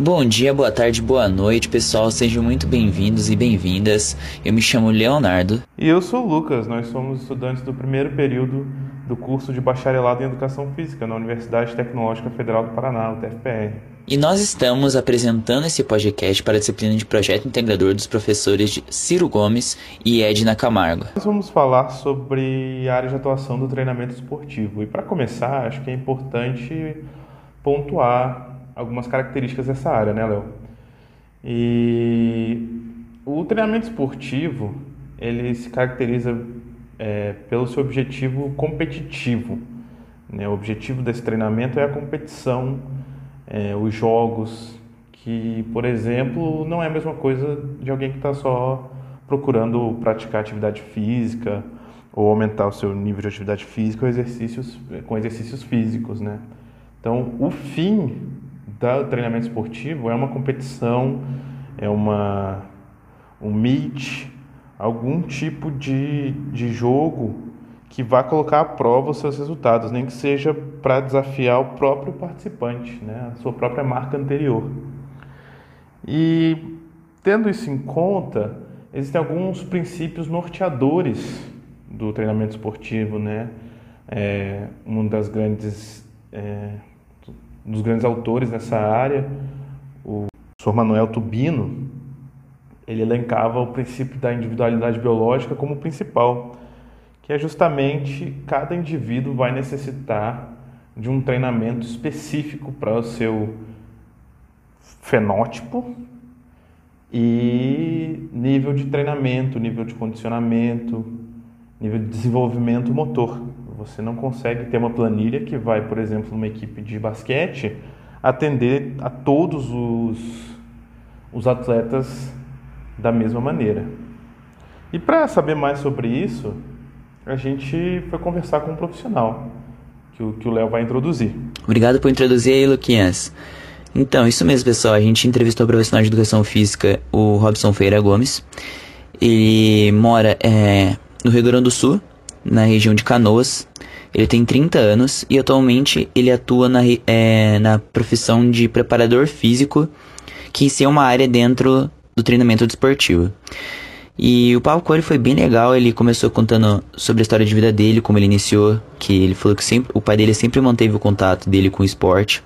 Bom dia, boa tarde, boa noite, pessoal. Sejam muito bem-vindos e bem-vindas. Eu me chamo Leonardo. E eu sou o Lucas. Nós somos estudantes do primeiro período do curso de Bacharelado em Educação Física na Universidade Tecnológica Federal do Paraná, UTFPR. E nós estamos apresentando esse podcast para a disciplina de Projeto Integrador dos professores Ciro Gomes e Edna Camargo. Nós vamos falar sobre a área de atuação do treinamento esportivo. E para começar, acho que é importante pontuar algumas características dessa área, né, Léo? E o treinamento esportivo ele se caracteriza é, pelo seu objetivo competitivo. Né? O objetivo desse treinamento é a competição, é, os jogos, que, por exemplo, não é a mesma coisa de alguém que está só procurando praticar atividade física ou aumentar o seu nível de atividade física ou exercícios, com exercícios físicos, né? Então, o fim do treinamento esportivo é uma competição, é uma um meet, algum tipo de, de jogo que vá colocar à prova os seus resultados, nem que seja para desafiar o próprio participante, né, a sua própria marca anterior. E tendo isso em conta, existem alguns princípios norteadores do treinamento esportivo, né? É, uma das grandes é, um dos grandes autores nessa área, o Sr. Manuel Tubino, ele elencava o princípio da individualidade biológica como principal, que é justamente cada indivíduo vai necessitar de um treinamento específico para o seu fenótipo e nível de treinamento, nível de condicionamento, nível de desenvolvimento motor. Você não consegue ter uma planilha que vai, por exemplo, numa equipe de basquete, atender a todos os, os atletas da mesma maneira. E para saber mais sobre isso, a gente foi conversar com um profissional que o Léo vai introduzir. Obrigado por introduzir aí, Luquinhas. Então, isso mesmo, pessoal. A gente entrevistou o profissional de educação física, o Robson Feira Gomes. Ele mora é, no Rio Grande do Sul, na região de Canoas. Ele tem 30 anos e atualmente ele atua na, é, na profissão de preparador físico, que é uma área dentro do treinamento desportivo. E o papo com foi bem legal, ele começou contando sobre a história de vida dele, como ele iniciou, que ele falou que sempre, o pai dele sempre manteve o contato dele com o esporte,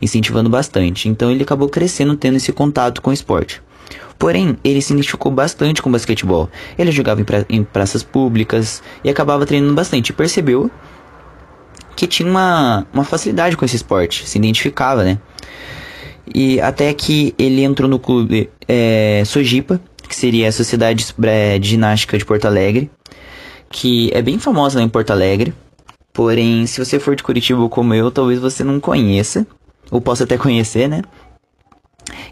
incentivando bastante. Então ele acabou crescendo tendo esse contato com o esporte. Porém, ele se identificou bastante com o basquetebol. Ele jogava em, pra em praças públicas e acabava treinando bastante. E percebeu que tinha uma, uma facilidade com esse esporte, se identificava, né? E até que ele entrou no clube é, Sojipa, que seria a Sociedade de Ginástica de Porto Alegre, que é bem famosa lá em Porto Alegre. Porém, se você for de Curitiba como eu, talvez você não conheça, ou possa até conhecer, né?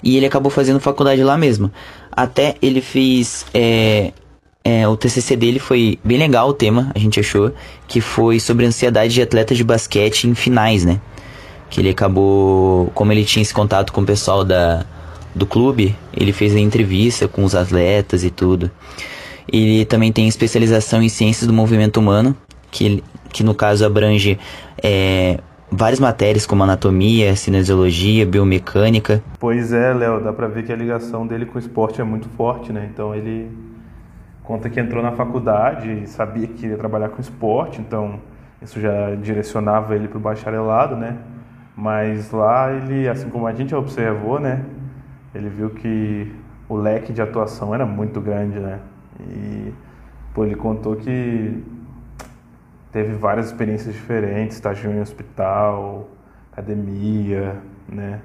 E ele acabou fazendo faculdade lá mesmo. Até ele fez. É, é, o TCC dele foi bem legal o tema, a gente achou, que foi sobre ansiedade de atletas de basquete em finais, né? Que ele acabou, como ele tinha esse contato com o pessoal da, do clube, ele fez a entrevista com os atletas e tudo. Ele também tem especialização em ciências do movimento humano, que, que no caso abrange é, várias matérias como anatomia, cinesiologia, biomecânica. Pois é, Léo, dá pra ver que a ligação dele com o esporte é muito forte, né? Então ele conta que entrou na faculdade sabia que ia trabalhar com esporte, então isso já direcionava ele para o bacharelado, né? Mas lá ele, assim como a gente observou, né? Ele viu que o leque de atuação era muito grande, né? E pô, ele contou que teve várias experiências diferentes, estagiou em hospital, academia, né?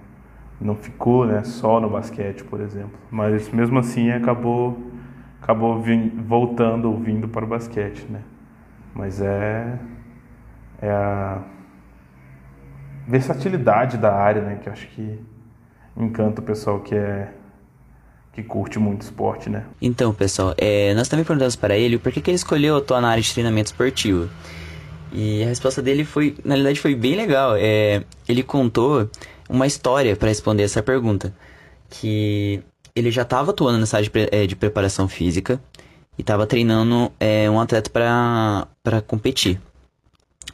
Não ficou, né, só no basquete, por exemplo. Mas mesmo assim acabou acabou voltando ou vindo para o basquete, né? Mas é é a versatilidade da área, né, que acho que encanta o pessoal que é que curte muito esporte, né? Então, pessoal, é, nós também perguntamos para ele por que, que ele escolheu atuar na área de treinamento esportivo. E a resposta dele foi, na realidade, foi bem legal. É, ele contou uma história para responder essa pergunta, que ele já estava atuando nessa área de, é, de, preparação física e estava treinando é, um atleta para competir.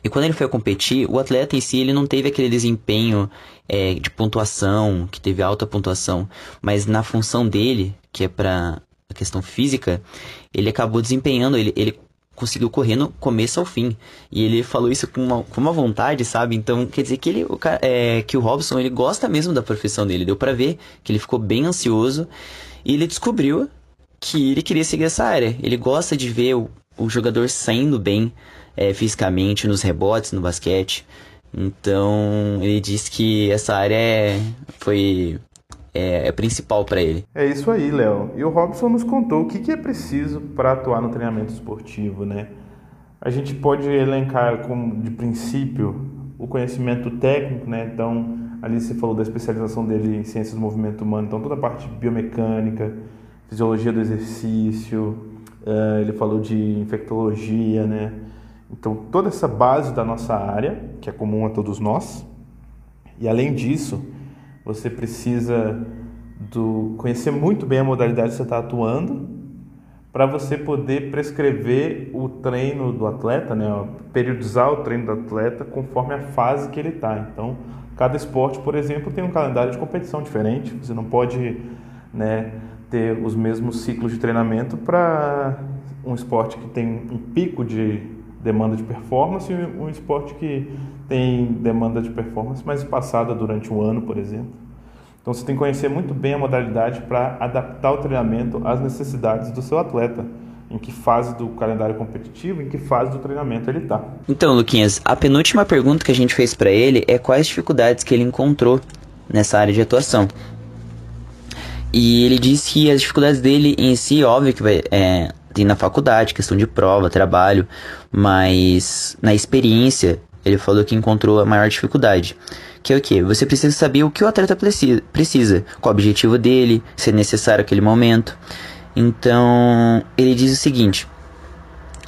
E quando ele foi competir, o atleta em si ele não teve aquele desempenho é, de pontuação, que teve alta pontuação, mas na função dele, que é para a questão física, ele acabou desempenhando, ele, ele conseguiu correr no começo ao fim. E ele falou isso com uma, com uma vontade, sabe? Então, quer dizer que ele, o, é, que o Robson, ele gosta mesmo da profissão dele. Deu para ver que ele ficou bem ansioso e ele descobriu que ele queria seguir essa área. Ele gosta de ver o, o jogador saindo bem é, fisicamente nos rebotes, no basquete. Então, ele disse que essa área é, foi é, é principal para ele. É isso aí, Léo. E o Robson nos contou o que, que é preciso para atuar no treinamento esportivo, né? A gente pode elencar como de princípio o conhecimento técnico, né? Então, ali você falou da especialização dele em ciências do movimento humano, então toda a parte biomecânica, fisiologia do exercício, uh, ele falou de infectologia, né? Então, toda essa base da nossa área, que é comum a todos nós, e além disso, você precisa do, conhecer muito bem a modalidade que você está atuando para você poder prescrever o treino do atleta, né? periodizar o treino do atleta conforme a fase que ele está. Então, cada esporte, por exemplo, tem um calendário de competição diferente. Você não pode né, ter os mesmos ciclos de treinamento para um esporte que tem um pico de demanda de performance e um esporte que tem demanda de performance mais passada durante um ano, por exemplo. Então você tem que conhecer muito bem a modalidade para adaptar o treinamento às necessidades do seu atleta. Em que fase do calendário competitivo, em que fase do treinamento ele está. Então, Luquinhas, a penúltima pergunta que a gente fez para ele é quais dificuldades que ele encontrou nessa área de atuação. E ele disse que as dificuldades dele em si, óbvio que vai, é, tem na faculdade, questão de prova, trabalho, mas na experiência ele falou que encontrou a maior dificuldade. Que é o que? Você precisa saber o que o atleta precisa, qual o objetivo dele, se é necessário aquele momento. Então, ele diz o seguinte: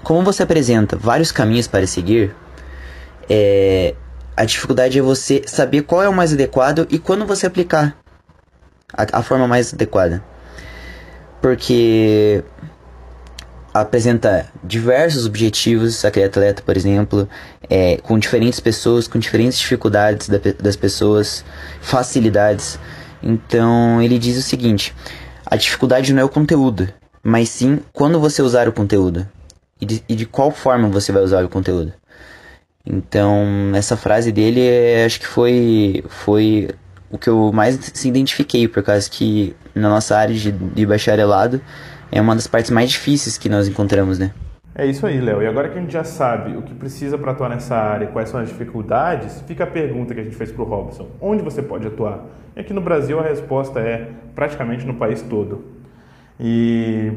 como você apresenta vários caminhos para seguir, é, a dificuldade é você saber qual é o mais adequado e quando você aplicar a, a forma mais adequada. Porque apresenta diversos objetivos, aquele atleta, por exemplo, é, com diferentes pessoas, com diferentes dificuldades da, das pessoas, facilidades. Então ele diz o seguinte: a dificuldade não é o conteúdo, mas sim quando você usar o conteúdo e de, e de qual forma você vai usar o conteúdo. Então essa frase dele, é, acho que foi foi o que eu mais se identifiquei, por causa que na nossa área de, de bacharelado é uma das partes mais difíceis que nós encontramos, né? É isso aí, Léo. E agora que a gente já sabe o que precisa para atuar nessa área, quais são as dificuldades, fica a pergunta que a gente fez para o Robson: onde você pode atuar? E aqui no Brasil a resposta é praticamente no país todo. E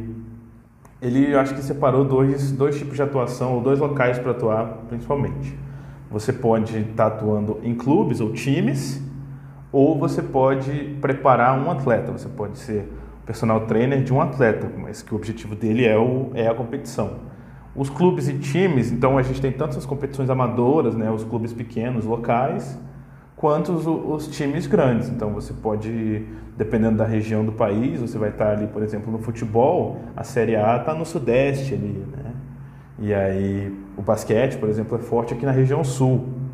ele acho que separou dois, dois tipos de atuação, ou dois locais para atuar principalmente. Você pode estar tá atuando em clubes ou times, ou você pode preparar um atleta. Você pode ser personal trainer de um atleta, mas que o objetivo dele é, o, é a competição. Os clubes e times, então a gente tem tanto as competições amadoras, né, os clubes pequenos, locais, quanto os, os, times grandes. Então você pode, dependendo da região do país, você vai estar ali, por exemplo, no futebol, a Série A está no Sudeste ali, né? E aí o basquete, por exemplo, é forte aqui na região Sul.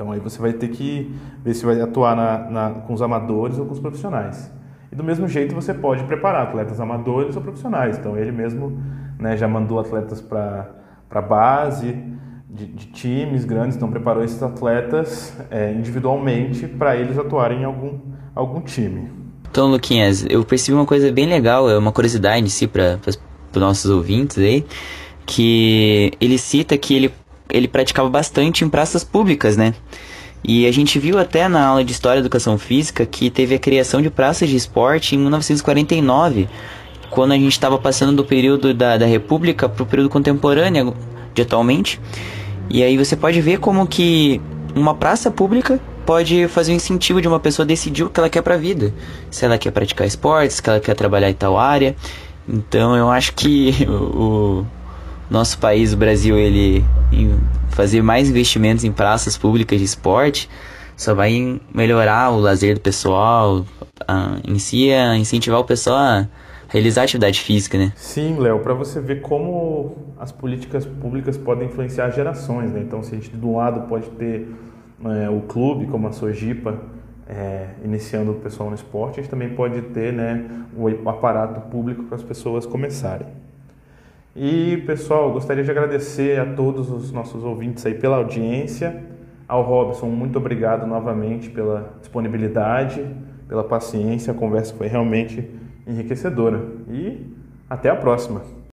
Então aí você vai ter que ver se vai atuar na, na, com os amadores ou com os profissionais. E do mesmo jeito você pode preparar atletas amadores ou profissionais. Então ele mesmo né, já mandou atletas para a base de, de, times grandes, então preparou esses atletas é, individualmente para eles atuarem em algum, algum time. Então, Luquinhas, eu percebi uma coisa bem legal, é uma curiosidade em si para os nossos ouvintes aí, que ele cita que ele, ele praticava bastante em praças públicas, né? E a gente viu até na aula de História e Educação Física que teve a criação de praças de esporte em 1949, quando a gente estava passando do período da, da República para o período contemporâneo de atualmente. E aí você pode ver como que uma praça pública pode fazer o um incentivo de uma pessoa decidir o que ela quer para a vida. Se ela quer praticar esportes, se ela quer trabalhar em tal área. Então eu acho que o, nosso país, o Brasil, ele fazer mais investimentos em praças públicas de esporte só vai melhorar o lazer do pessoal, a, em si a incentivar o pessoal a realizar atividade física, né? Sim, Léo, para você ver como as políticas públicas podem influenciar gerações, né? Então, se a gente um lado pode ter é, o clube, como a Sojipa, é, iniciando o pessoal no esporte, a gente também pode ter né, o aparato público para as pessoas começarem. E, pessoal, gostaria de agradecer a todos os nossos ouvintes aí pela audiência. Ao Robson, muito obrigado novamente pela disponibilidade, pela paciência. A conversa foi realmente enriquecedora. E até a próxima.